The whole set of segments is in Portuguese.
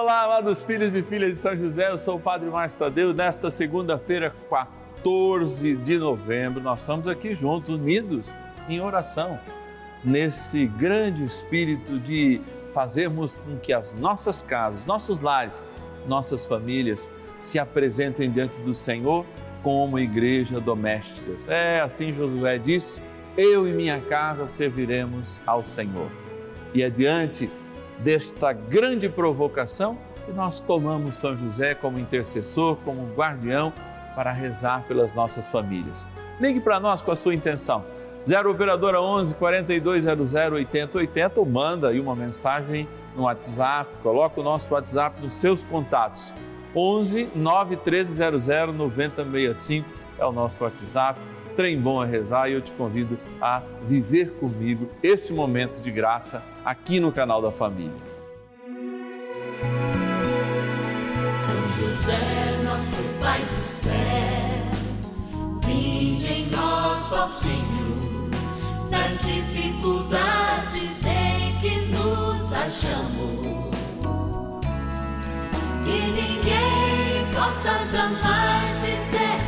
Olá, amados filhos e filhas de São José, eu sou o Padre Márcio Tadeu. Nesta segunda-feira, 14 de novembro, nós estamos aqui juntos, unidos em oração, nesse grande espírito de fazermos com que as nossas casas, nossos lares, nossas famílias se apresentem diante do Senhor como igreja domésticas. É assim Josué disse: Eu e minha casa serviremos ao Senhor. E é desta grande provocação que nós tomamos São José como intercessor, como guardião para rezar pelas nossas famílias. Ligue para nós com a sua intenção. 0 operadora 11 4200 8080 ou manda aí uma mensagem no WhatsApp, coloca o nosso WhatsApp nos seus contatos. 11 91300 9065 é o nosso WhatsApp. Trem bom a rezar e eu te convido a viver comigo esse momento de graça aqui no canal da família. São José, nosso Pai do céu, vinde em nós, ó Senhor, nas dificuldades em que nos achamos. Que ninguém possa jamais dizer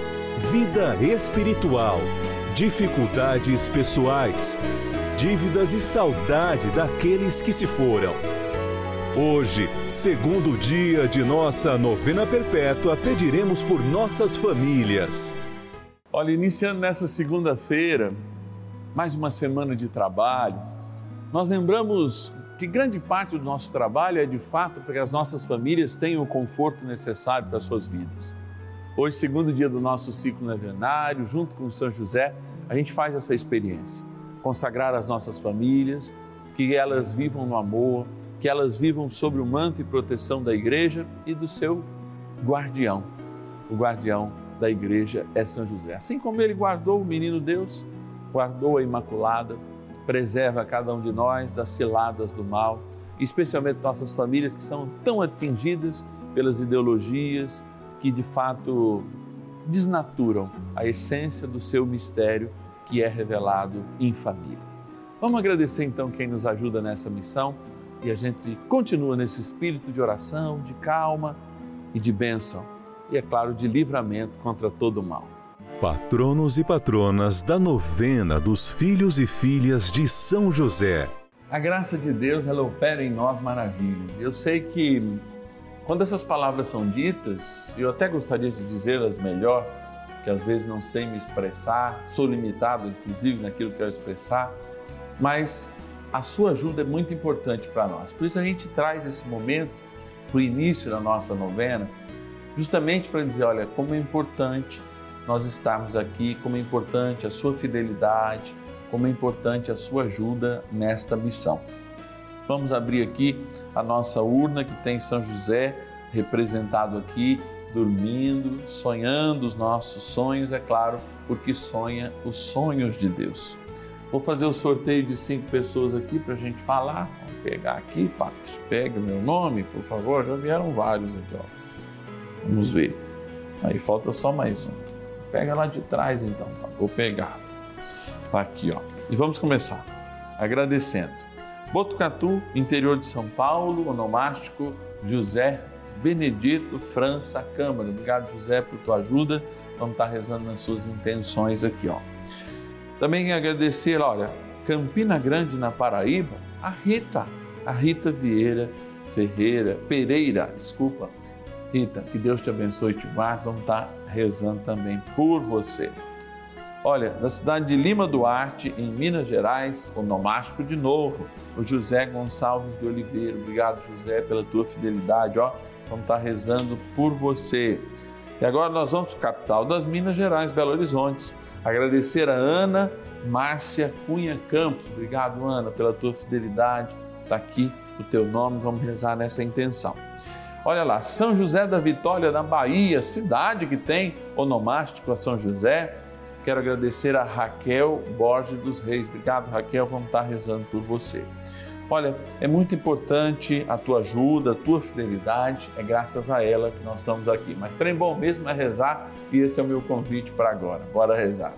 vida espiritual, dificuldades pessoais, dívidas e saudade daqueles que se foram. Hoje, segundo dia de nossa novena perpétua, pediremos por nossas famílias. Olha, iniciando nessa segunda-feira, mais uma semana de trabalho, nós lembramos que grande parte do nosso trabalho é de fato para que as nossas famílias tenham o conforto necessário para as suas vidas. Hoje, segundo dia do nosso ciclo novenário, junto com São José, a gente faz essa experiência. Consagrar as nossas famílias, que elas vivam no amor, que elas vivam sob o manto e proteção da igreja e do seu guardião. O guardião da igreja é São José. Assim como ele guardou o menino Deus, guardou a Imaculada, preserva cada um de nós das ciladas do mal, especialmente nossas famílias que são tão atingidas pelas ideologias que de fato desnaturam a essência do seu mistério que é revelado em família. Vamos agradecer então quem nos ajuda nessa missão e a gente continua nesse espírito de oração, de calma e de bênção e, é claro, de livramento contra todo o mal. Patronos e patronas da novena dos filhos e filhas de São José. A graça de Deus, ela opera em nós maravilhas. Eu sei que quando essas palavras são ditas, eu até gostaria de dizê-las melhor, que às vezes não sei me expressar, sou limitado inclusive naquilo que eu expressar, mas a sua ajuda é muito importante para nós. Por isso a gente traz esse momento para o início da nossa novena, justamente para dizer, olha, como é importante nós estarmos aqui, como é importante a sua fidelidade, como é importante a sua ajuda nesta missão. Vamos abrir aqui a nossa urna que tem São José representado aqui, dormindo, sonhando os nossos sonhos, é claro, porque sonha os sonhos de Deus. Vou fazer o sorteio de cinco pessoas aqui para a gente falar. Vamos pegar aqui, Pátria. Pega o meu nome, por favor. Já vieram vários aqui, ó. Vamos ver. Aí falta só mais um. Pega lá de trás então. Tá? Vou pegar. Tá aqui, ó. E vamos começar. Agradecendo. Botucatu, interior de São Paulo, onomástico José Benedito França Câmara. Obrigado, José, por tua ajuda. Vamos estar rezando nas suas intenções aqui, ó. Também agradecer, olha, Campina Grande, na Paraíba, a Rita, a Rita Vieira Ferreira, Pereira, desculpa. Rita, que Deus te abençoe e te guarde. Vamos estar rezando também por você. Olha, na cidade de Lima Duarte, em Minas Gerais, o nomástico de novo, o José Gonçalves de Oliveira. Obrigado, José, pela tua fidelidade. Ó, vamos estar rezando por você. E agora nós vamos para capital das Minas Gerais, Belo Horizonte. Agradecer a Ana Márcia Cunha Campos. Obrigado, Ana, pela tua fidelidade. Está aqui o teu nome, vamos rezar nessa intenção. Olha lá, São José da Vitória, na Bahia, cidade que tem onomástico a São José. Quero agradecer a Raquel Borges dos Reis. Obrigado, Raquel. Vamos estar rezando por você. Olha, é muito importante a tua ajuda, a tua fidelidade. É graças a ela que nós estamos aqui. Mas trem bom mesmo é rezar e esse é o meu convite para agora. Bora rezar.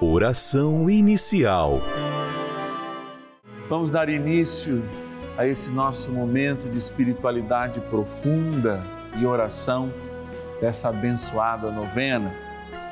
Oração inicial. Vamos dar início a esse nosso momento de espiritualidade profunda e oração dessa abençoada novena,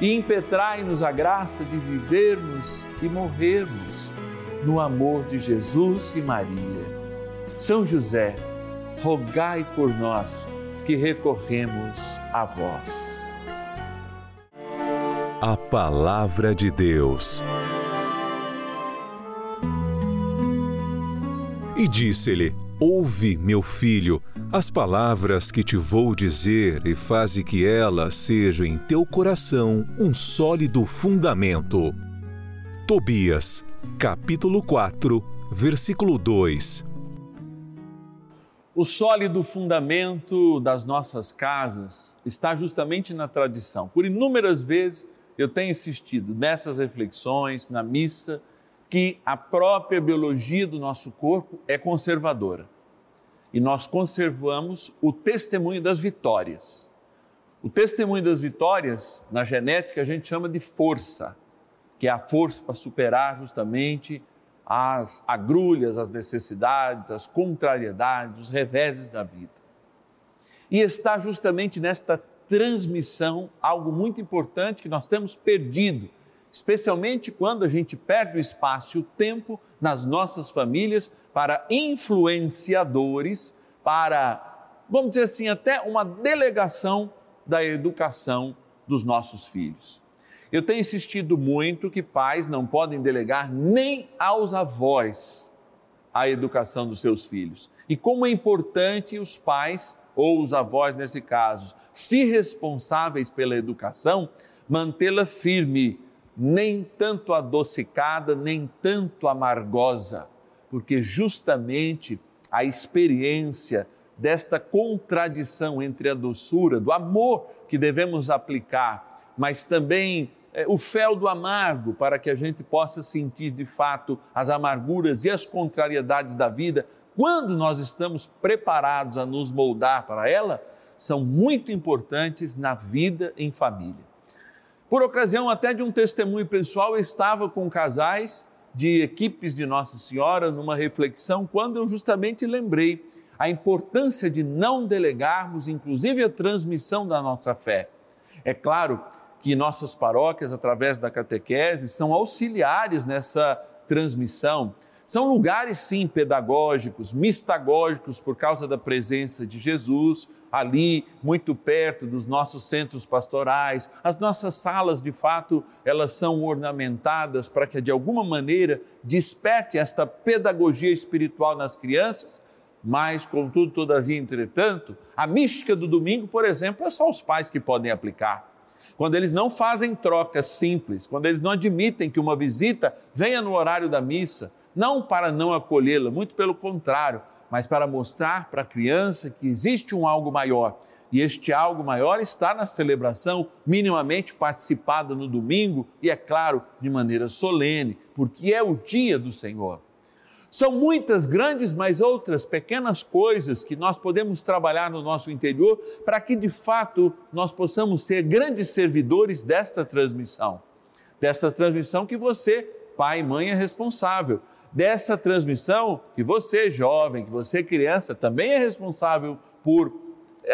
e impetrai-nos a graça de vivermos e morrermos no amor de Jesus e Maria. São José, rogai por nós que recorremos a vós. A Palavra de Deus. E disse-lhe: Ouve, meu filho, as palavras que te vou dizer e faze que elas sejam em teu coração um sólido fundamento. Tobias, capítulo 4, versículo 2. O sólido fundamento das nossas casas está justamente na tradição. Por inúmeras vezes eu tenho insistido nessas reflexões, na missa, que a própria biologia do nosso corpo é conservadora. E nós conservamos o testemunho das vitórias. O testemunho das vitórias, na genética, a gente chama de força, que é a força para superar justamente as agrulhas, as necessidades, as contrariedades, os reveses da vida. E está justamente nesta transmissão algo muito importante que nós temos perdido especialmente quando a gente perde o espaço e o tempo nas nossas famílias para influenciadores, para, vamos dizer assim, até uma delegação da educação dos nossos filhos. Eu tenho insistido muito que pais não podem delegar nem aos avós a educação dos seus filhos. E como é importante os pais, ou os avós nesse caso, se responsáveis pela educação, mantê-la firme, nem tanto adocicada, nem tanto amargosa, porque justamente a experiência desta contradição entre a doçura, do amor que devemos aplicar, mas também é, o fel do amargo para que a gente possa sentir de fato as amarguras e as contrariedades da vida quando nós estamos preparados a nos moldar para ela, são muito importantes na vida em família. Por ocasião até de um testemunho pessoal, eu estava com casais de equipes de Nossa Senhora numa reflexão quando eu justamente lembrei a importância de não delegarmos, inclusive, a transmissão da nossa fé. É claro que nossas paróquias, através da catequese, são auxiliares nessa transmissão. São lugares, sim, pedagógicos, mistagógicos, por causa da presença de Jesus ali, muito perto dos nossos centros pastorais. As nossas salas, de fato, elas são ornamentadas para que, de alguma maneira, desperte esta pedagogia espiritual nas crianças mas, contudo, todavia, entretanto, a mística do domingo, por exemplo, é só os pais que podem aplicar. Quando eles não fazem trocas simples, quando eles não admitem que uma visita venha no horário da missa, não para não acolhê-la, muito pelo contrário, mas para mostrar para a criança que existe um algo maior. E este algo maior está na celebração minimamente participada no domingo e, é claro, de maneira solene, porque é o dia do Senhor. São muitas grandes, mas outras pequenas coisas que nós podemos trabalhar no nosso interior para que de fato nós possamos ser grandes servidores desta transmissão. Desta transmissão que você, pai e mãe, é responsável. Dessa transmissão que você, jovem, que você, criança, também é responsável por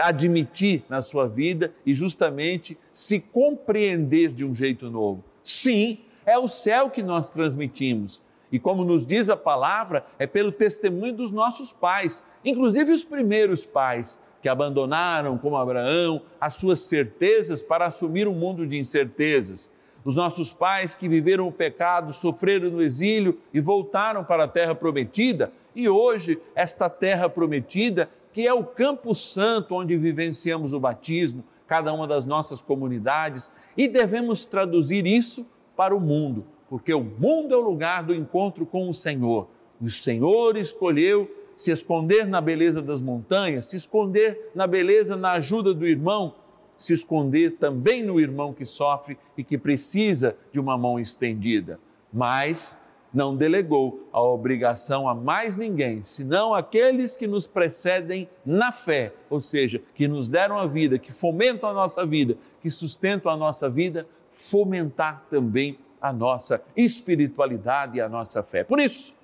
admitir na sua vida e justamente se compreender de um jeito novo. Sim, é o céu que nós transmitimos e como nos diz a palavra, é pelo testemunho dos nossos pais, inclusive os primeiros pais, que abandonaram, como Abraão, as suas certezas para assumir um mundo de incertezas. Os nossos pais que viveram o pecado, sofreram no exílio e voltaram para a terra prometida, e hoje esta terra prometida, que é o Campo Santo onde vivenciamos o batismo, cada uma das nossas comunidades, e devemos traduzir isso para o mundo porque o mundo é o lugar do encontro com o Senhor. O Senhor escolheu se esconder na beleza das montanhas, se esconder na beleza, na ajuda do irmão, se esconder também no irmão que sofre e que precisa de uma mão estendida. Mas não delegou a obrigação a mais ninguém, senão aqueles que nos precedem na fé, ou seja, que nos deram a vida, que fomentam a nossa vida, que sustentam a nossa vida, fomentar também a nossa espiritualidade e a nossa fé. Por isso,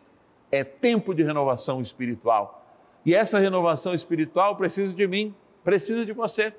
é tempo de renovação espiritual. E essa renovação espiritual precisa de mim, precisa de você,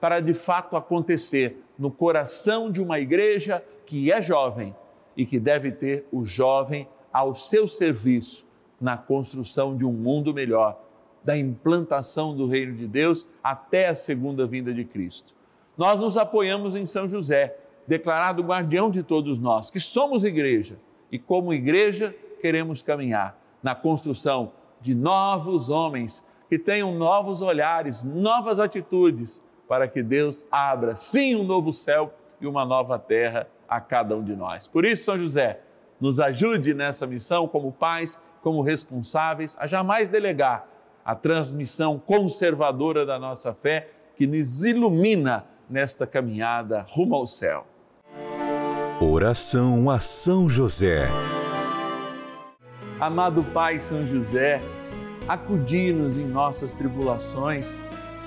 para de fato acontecer no coração de uma igreja que é jovem e que deve ter o jovem ao seu serviço na construção de um mundo melhor, da implantação do reino de Deus até a segunda vinda de Cristo. Nós nos apoiamos em São José declarado guardião de todos nós, que somos igreja e, como igreja, queremos caminhar na construção de novos homens que tenham novos olhares, novas atitudes, para que Deus abra, sim, um novo céu e uma nova terra a cada um de nós. Por isso, São José, nos ajude nessa missão como pais, como responsáveis, a jamais delegar a transmissão conservadora da nossa fé que nos ilumina nesta caminhada rumo ao céu. Oração a São José. Amado Pai São José, acudi-nos em nossas tribulações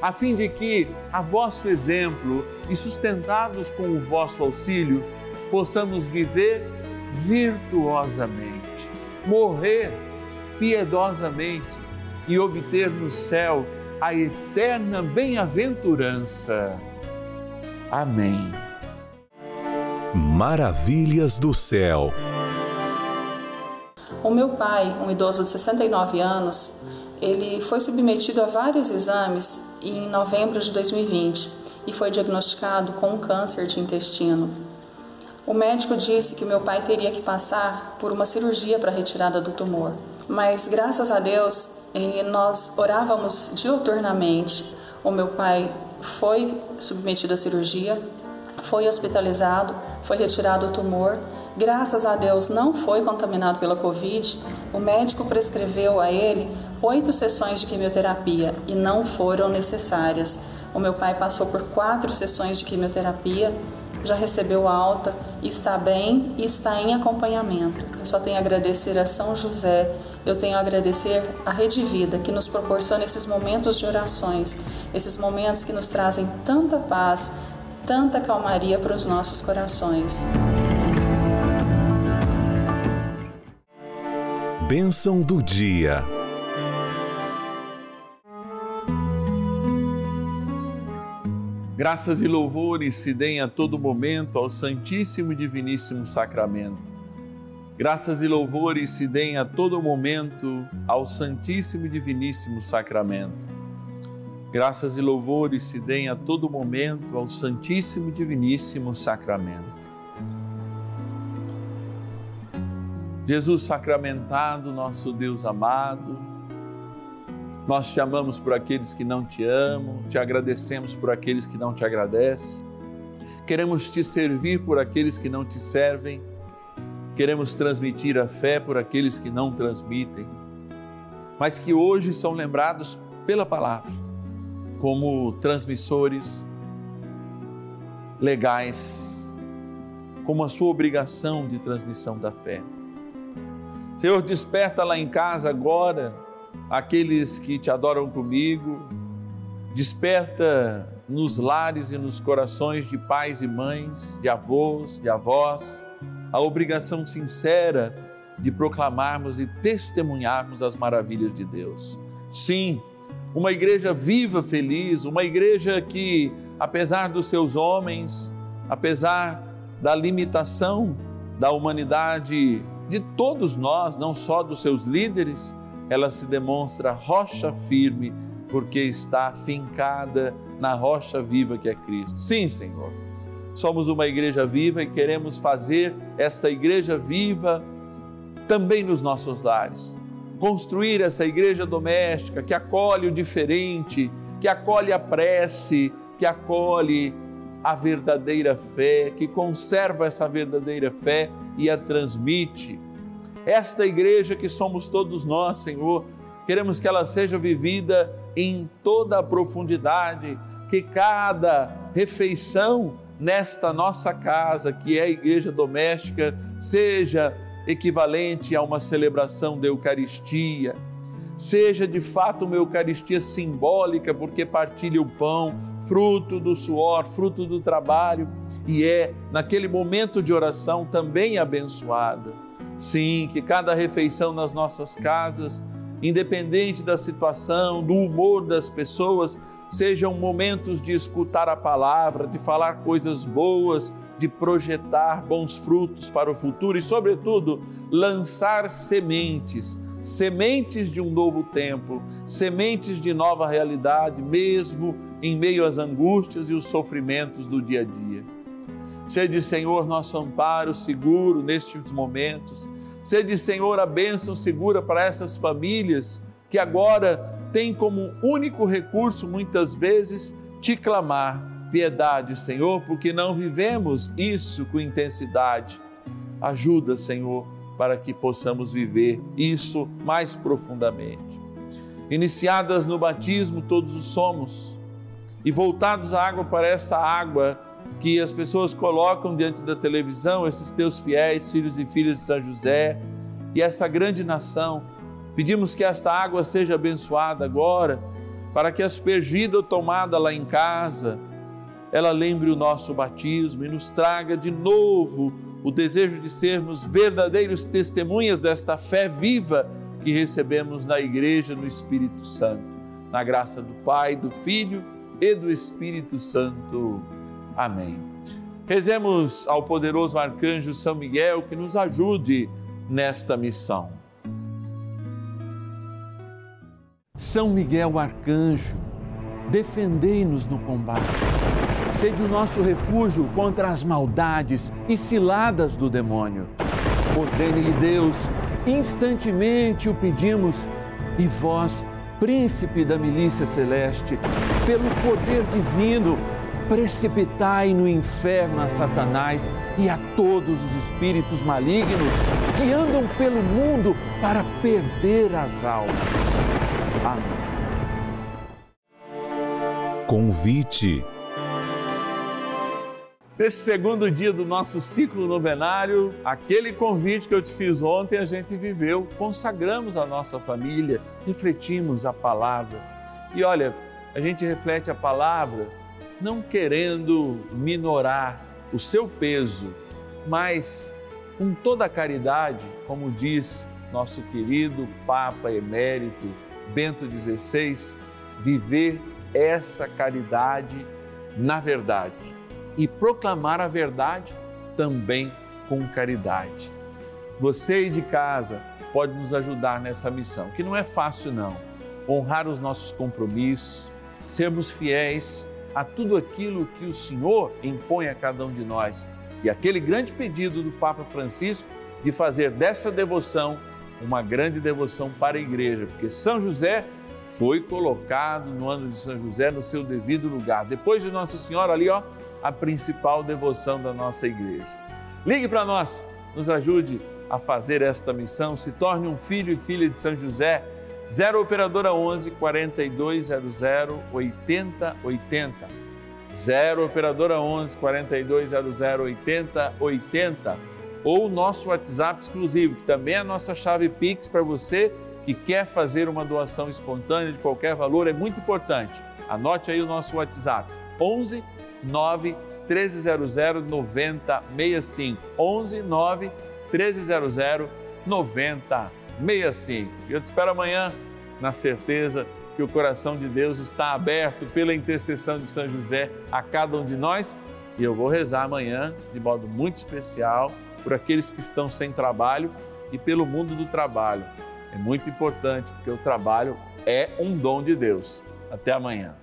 a fim de que, a vosso exemplo e sustentados com o vosso auxílio, possamos viver virtuosamente, morrer piedosamente e obter no céu a eterna bem-aventurança. Amém. Maravilhas do céu. O meu pai, um idoso de 69 anos, ele foi submetido a vários exames em novembro de 2020 e foi diagnosticado com um câncer de intestino. O médico disse que meu pai teria que passar por uma cirurgia para a retirada do tumor. Mas graças a Deus, eh, nós orávamos diuturnamente. O meu pai foi submetido à cirurgia, foi hospitalizado, foi retirado o tumor. Graças a Deus não foi contaminado pela Covid. O médico prescreveu a ele oito sessões de quimioterapia e não foram necessárias. O meu pai passou por quatro sessões de quimioterapia, já recebeu alta, está bem e está em acompanhamento. Eu só tenho a agradecer a São José eu tenho a agradecer a Rede Vida que nos proporciona esses momentos de orações, esses momentos que nos trazem tanta paz, tanta calmaria para os nossos corações. Bênção do dia. Graças e louvores se deem a todo momento ao Santíssimo e Diviníssimo Sacramento. Graças e louvores se deem a todo momento ao Santíssimo e Diviníssimo Sacramento. Graças e louvores se deem a todo momento ao Santíssimo e Diviníssimo Sacramento. Jesus sacramentado, nosso Deus amado, nós te amamos por aqueles que não te amam, te agradecemos por aqueles que não te agradecem, queremos te servir por aqueles que não te servem. Queremos transmitir a fé por aqueles que não transmitem, mas que hoje são lembrados pela palavra como transmissores legais, como a sua obrigação de transmissão da fé. Senhor, desperta lá em casa agora aqueles que te adoram comigo, desperta nos lares e nos corações de pais e mães, de avós, de avós, a obrigação sincera de proclamarmos e testemunharmos as maravilhas de Deus. Sim, uma igreja viva, feliz, uma igreja que, apesar dos seus homens, apesar da limitação da humanidade, de todos nós, não só dos seus líderes, ela se demonstra rocha firme, porque está fincada na rocha viva que é Cristo. Sim, Senhor somos uma igreja viva e queremos fazer esta igreja viva também nos nossos lares. Construir essa igreja doméstica que acolhe o diferente, que acolhe a prece, que acolhe a verdadeira fé, que conserva essa verdadeira fé e a transmite. Esta igreja que somos todos nós, Senhor, queremos que ela seja vivida em toda a profundidade, que cada refeição nesta nossa casa, que é a igreja doméstica, seja equivalente a uma celebração da Eucaristia, seja de fato uma Eucaristia simbólica, porque partilha o pão, fruto do suor, fruto do trabalho, e é, naquele momento de oração, também abençoada. Sim, que cada refeição nas nossas casas, independente da situação, do humor das pessoas, sejam momentos de escutar a palavra, de falar coisas boas, de projetar bons frutos para o futuro e, sobretudo, lançar sementes, sementes de um novo tempo, sementes de nova realidade, mesmo em meio às angústias e os sofrimentos do dia a dia. Sede, Senhor, nosso amparo seguro nestes momentos. Sede, Senhor, a bênção segura para essas famílias que agora tem como único recurso, muitas vezes, te clamar piedade, Senhor, porque não vivemos isso com intensidade. Ajuda, Senhor, para que possamos viver isso mais profundamente. Iniciadas no batismo, todos os somos, e voltados à água para essa água que as pessoas colocam diante da televisão, esses teus fiéis, filhos e filhas de São José, e essa grande nação. Pedimos que esta água seja abençoada agora, para que aspergida ou tomada lá em casa, ela lembre o nosso batismo e nos traga de novo o desejo de sermos verdadeiros testemunhas desta fé viva que recebemos na Igreja no Espírito Santo. Na graça do Pai, do Filho e do Espírito Santo. Amém. Rezemos ao poderoso arcanjo São Miguel que nos ajude nesta missão. São Miguel arcanjo, defendei-nos no combate Sede o nosso refúgio contra as maldades e ciladas do demônio. Ordene-lhe Deus, instantemente o pedimos, e vós, príncipe da milícia celeste, pelo poder divino, precipitai no inferno a Satanás e a todos os espíritos malignos que andam pelo mundo para perder as almas. Amém. Convite Nesse segundo dia do nosso ciclo novenário, aquele convite que eu te fiz ontem, a gente viveu, consagramos a nossa família, refletimos a palavra. E olha, a gente reflete a palavra não querendo minorar o seu peso, mas com toda a caridade, como diz nosso querido Papa Emérito Bento XVI, viver essa caridade na verdade e proclamar a verdade também com caridade. Você aí de casa pode nos ajudar nessa missão, que não é fácil não. Honrar os nossos compromissos, sermos fiéis a tudo aquilo que o Senhor impõe a cada um de nós. E aquele grande pedido do Papa Francisco de fazer dessa devoção uma grande devoção para a igreja, porque São José foi colocado no ano de São José no seu devido lugar. Depois de Nossa Senhora ali, ó, a principal devoção da nossa igreja. Ligue para nós, nos ajude a fazer esta missão, se torne um filho e filha de São José. 0 operadora 11 4200 8080. 0 operadora 11 4200 8080 ou nosso WhatsApp exclusivo, que também é a nossa chave Pix para você que quer fazer uma doação espontânea de qualquer valor, é muito importante. Anote aí o nosso WhatsApp: 11 9 1300 9065. 11 9 1300 9065. E eu te espero amanhã na certeza que o coração de Deus está aberto pela intercessão de São José a cada um de nós. E eu vou rezar amanhã de modo muito especial por aqueles que estão sem trabalho e pelo mundo do trabalho. É muito importante porque o trabalho é um dom de Deus. Até amanhã.